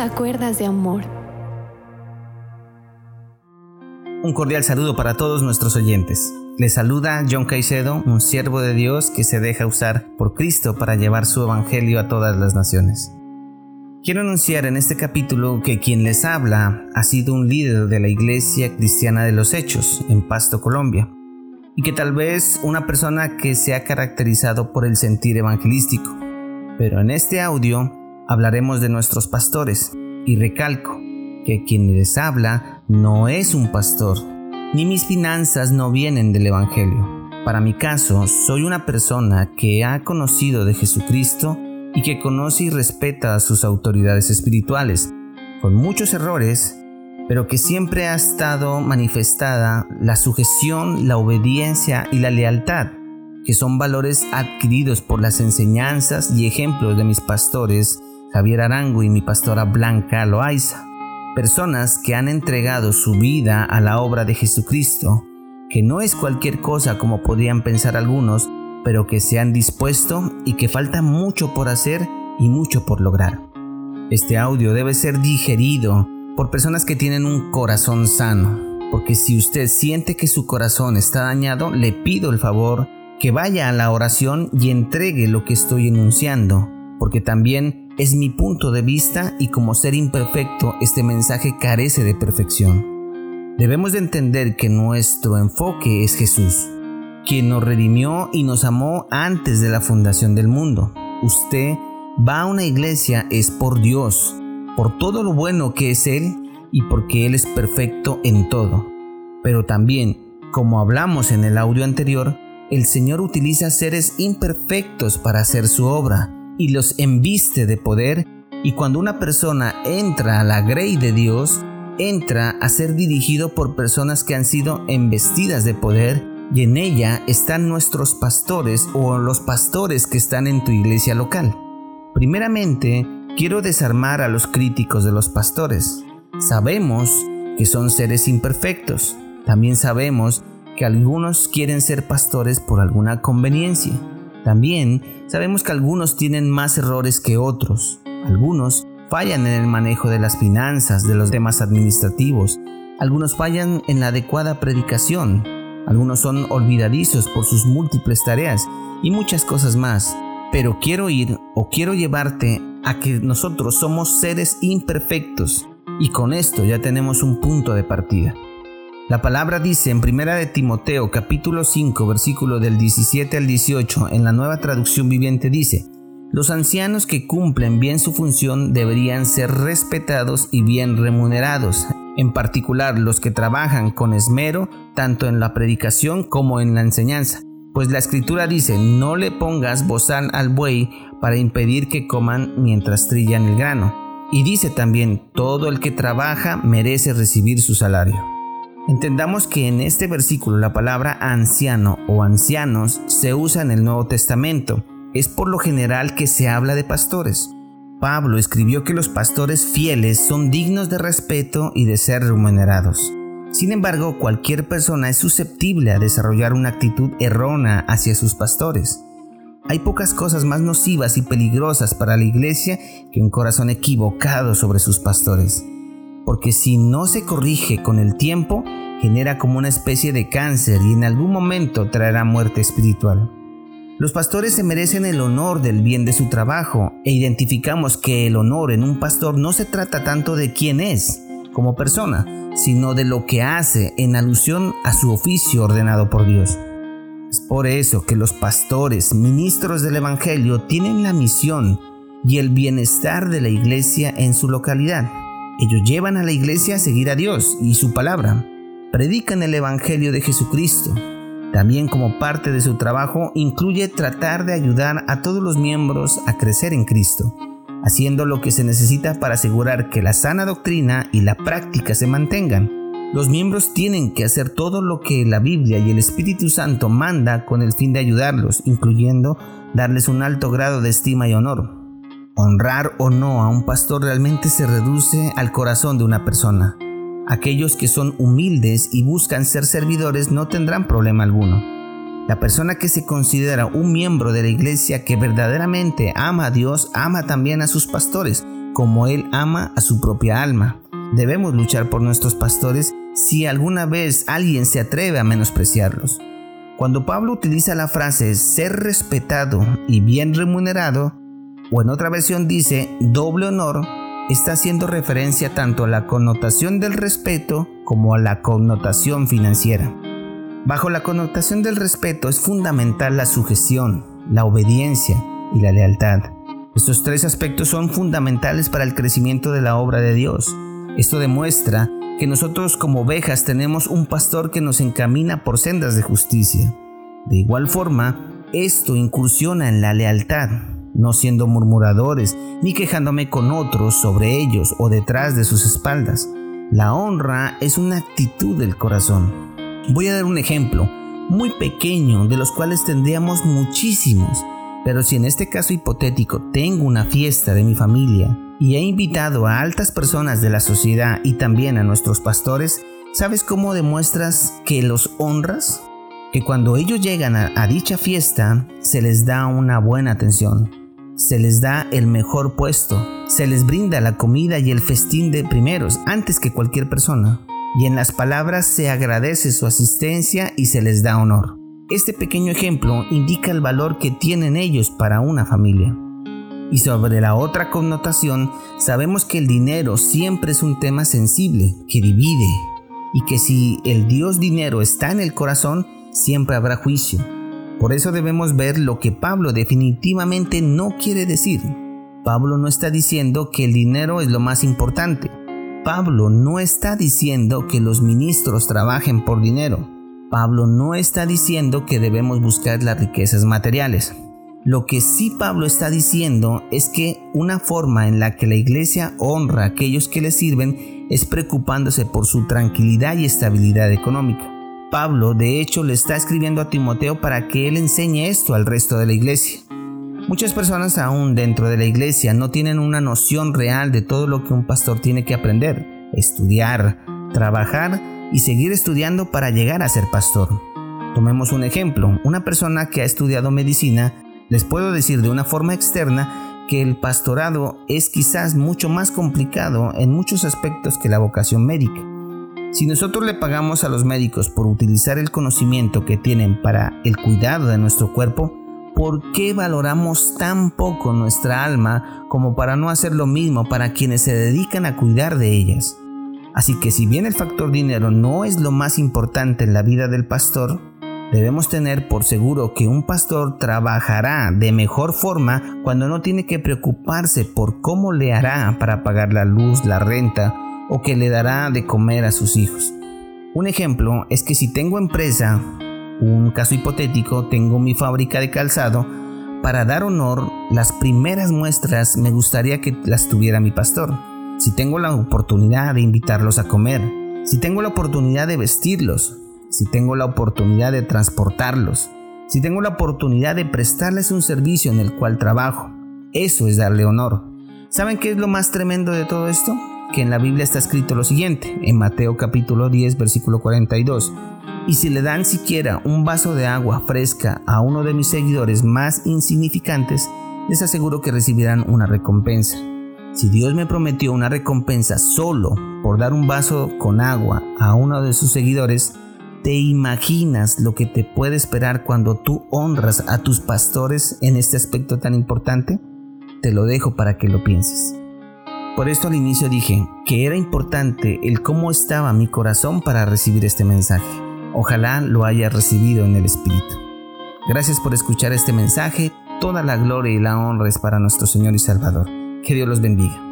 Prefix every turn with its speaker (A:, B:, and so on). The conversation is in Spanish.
A: a Cuerdas de Amor.
B: Un cordial saludo para todos nuestros oyentes. Les saluda John Caicedo, un siervo de Dios que se deja usar por Cristo para llevar su evangelio a todas las naciones. Quiero anunciar en este capítulo que quien les habla ha sido un líder de la Iglesia Cristiana de los Hechos en Pasto, Colombia, y que tal vez una persona que se ha caracterizado por el sentir evangelístico. Pero en este audio hablaremos de nuestros pastores y recalco que quien les habla no es un pastor, ni mis finanzas no vienen del Evangelio. Para mi caso, soy una persona que ha conocido de Jesucristo y que conoce y respeta sus autoridades espirituales, con muchos errores, pero que siempre ha estado manifestada la sujeción, la obediencia y la lealtad, que son valores adquiridos por las enseñanzas y ejemplos de mis pastores Javier Arango y mi pastora Blanca Loaiza, personas que han entregado su vida a la obra de Jesucristo, que no es cualquier cosa como podrían pensar algunos, pero que se han dispuesto y que falta mucho por hacer y mucho por lograr. Este audio debe ser digerido por personas que tienen un corazón sano, porque si usted siente que su corazón está dañado, le pido el favor que vaya a la oración y entregue lo que estoy enunciando, porque también es mi punto de vista y como ser imperfecto este mensaje carece de perfección. Debemos de entender que nuestro enfoque es Jesús, quien nos redimió y nos amó antes de la fundación del mundo. Usted va a una iglesia es por Dios, por todo lo bueno que es Él y porque Él es perfecto en todo. Pero también, como hablamos en el audio anterior, el Señor utiliza seres imperfectos para hacer su obra y los embiste de poder y cuando una persona entra a la grey de Dios, entra a ser dirigido por personas que han sido embestidas de poder y en ella están nuestros pastores o los pastores que están en tu iglesia local. Primeramente, quiero desarmar a los críticos de los pastores. Sabemos que son seres imperfectos. También sabemos que algunos quieren ser pastores por alguna conveniencia. También sabemos que algunos tienen más errores que otros. Algunos fallan en el manejo de las finanzas, de los temas administrativos. Algunos fallan en la adecuada predicación. Algunos son olvidadizos por sus múltiples tareas y muchas cosas más. Pero quiero ir o quiero llevarte a que nosotros somos seres imperfectos y con esto ya tenemos un punto de partida. La palabra dice en Primera de Timoteo capítulo 5 versículo del 17 al 18 en la nueva traducción viviente dice, los ancianos que cumplen bien su función deberían ser respetados y bien remunerados, en particular los que trabajan con esmero tanto en la predicación como en la enseñanza. Pues la escritura dice, no le pongas bozal al buey para impedir que coman mientras trillan el grano. Y dice también, todo el que trabaja merece recibir su salario. Entendamos que en este versículo la palabra anciano o ancianos se usa en el Nuevo Testamento. Es por lo general que se habla de pastores. Pablo escribió que los pastores fieles son dignos de respeto y de ser remunerados. Sin embargo, cualquier persona es susceptible a desarrollar una actitud errónea hacia sus pastores. Hay pocas cosas más nocivas y peligrosas para la iglesia que un corazón equivocado sobre sus pastores porque si no se corrige con el tiempo, genera como una especie de cáncer y en algún momento traerá muerte espiritual. Los pastores se merecen el honor del bien de su trabajo e identificamos que el honor en un pastor no se trata tanto de quién es como persona, sino de lo que hace en alusión a su oficio ordenado por Dios. Es por eso que los pastores, ministros del Evangelio, tienen la misión y el bienestar de la iglesia en su localidad. Ellos llevan a la iglesia a seguir a Dios y su palabra. Predican el Evangelio de Jesucristo. También como parte de su trabajo incluye tratar de ayudar a todos los miembros a crecer en Cristo, haciendo lo que se necesita para asegurar que la sana doctrina y la práctica se mantengan. Los miembros tienen que hacer todo lo que la Biblia y el Espíritu Santo manda con el fin de ayudarlos, incluyendo darles un alto grado de estima y honor. Honrar o no a un pastor realmente se reduce al corazón de una persona. Aquellos que son humildes y buscan ser servidores no tendrán problema alguno. La persona que se considera un miembro de la iglesia que verdaderamente ama a Dios ama también a sus pastores, como Él ama a su propia alma. Debemos luchar por nuestros pastores si alguna vez alguien se atreve a menospreciarlos. Cuando Pablo utiliza la frase ser respetado y bien remunerado, o en otra versión dice doble honor, está haciendo referencia tanto a la connotación del respeto como a la connotación financiera. Bajo la connotación del respeto es fundamental la sujeción, la obediencia y la lealtad. Estos tres aspectos son fundamentales para el crecimiento de la obra de Dios. Esto demuestra que nosotros como ovejas tenemos un pastor que nos encamina por sendas de justicia. De igual forma, esto incursiona en la lealtad, no siendo murmuradores ni quejándome con otros sobre ellos o detrás de sus espaldas. La honra es una actitud del corazón. Voy a dar un ejemplo muy pequeño de los cuales tendríamos muchísimos, pero si en este caso hipotético tengo una fiesta de mi familia y he invitado a altas personas de la sociedad y también a nuestros pastores, ¿sabes cómo demuestras que los honras? Que cuando ellos llegan a, dicha fiesta se les da una buena atención, se les da el mejor puesto, se les brinda la comida y el festín de primeros antes que cualquier persona, y en las palabras se agradece su asistencia y se les da honor. Este pequeño ejemplo indica el valor que tienen ellos para una familia. Y sobre la otra connotación, sabemos que el dinero siempre es un tema sensible, que divide, y que si el Dios dinero está en el corazón, siempre habrá juicio. Por eso debemos ver lo que Pablo definitivamente no quiere decir. Pablo no está diciendo que el dinero es lo más importante. Pablo no está diciendo que los ministros trabajen por dinero. Pablo no está diciendo que debemos buscar las riquezas materiales. Lo que sí Pablo está diciendo es que una forma en la que la iglesia honra a aquellos que le sirven es preocupándose por su tranquilidad y estabilidad económica. Pablo de hecho le está escribiendo a Timoteo para que él enseñe esto al resto de la iglesia. Muchas personas aún dentro de la iglesia no tienen una noción real de todo lo que un pastor tiene que aprender, estudiar, trabajar y seguir estudiando para llegar a ser pastor. Tomemos un ejemplo, una persona que ha estudiado medicina les puedo decir de una forma externa que el pastorado es quizás mucho más complicado en muchos aspectos que la vocación médica. Si nosotros le pagamos a los médicos por utilizar el conocimiento que tienen para el cuidado de nuestro cuerpo, ¿por qué valoramos tan poco nuestra alma como para no hacer lo mismo para quienes se dedican a cuidar de ellas? Así que si bien el factor dinero no es lo más importante en la vida del pastor, Debemos tener por seguro que un pastor trabajará de mejor forma cuando no tiene que preocuparse por cómo le hará para pagar la luz, la renta o que le dará de comer a sus hijos. Un ejemplo es que si tengo empresa, un caso hipotético, tengo mi fábrica de calzado, para dar honor, las primeras muestras me gustaría que las tuviera mi pastor. Si tengo la oportunidad de invitarlos a comer, si tengo la oportunidad de vestirlos, si tengo la oportunidad de transportarlos, si tengo la oportunidad de prestarles un servicio en el cual trabajo. Eso es darle honor. ¿Saben qué es lo más tremendo de todo esto? Que en la Biblia está escrito lo siguiente, en Mateo capítulo 10, versículo 42. Y si le dan siquiera un vaso de agua fresca a uno de mis seguidores más insignificantes, les aseguro que recibirán una recompensa. Si Dios me prometió una recompensa solo por dar un vaso con agua a uno de sus seguidores, ¿Te imaginas lo que te puede esperar cuando tú honras a tus pastores en este aspecto tan importante? Te lo dejo para que lo pienses. Por esto al inicio dije que era importante el cómo estaba mi corazón para recibir este mensaje. Ojalá lo haya recibido en el Espíritu. Gracias por escuchar este mensaje. Toda la gloria y la honra es para nuestro Señor y Salvador. Que Dios los bendiga.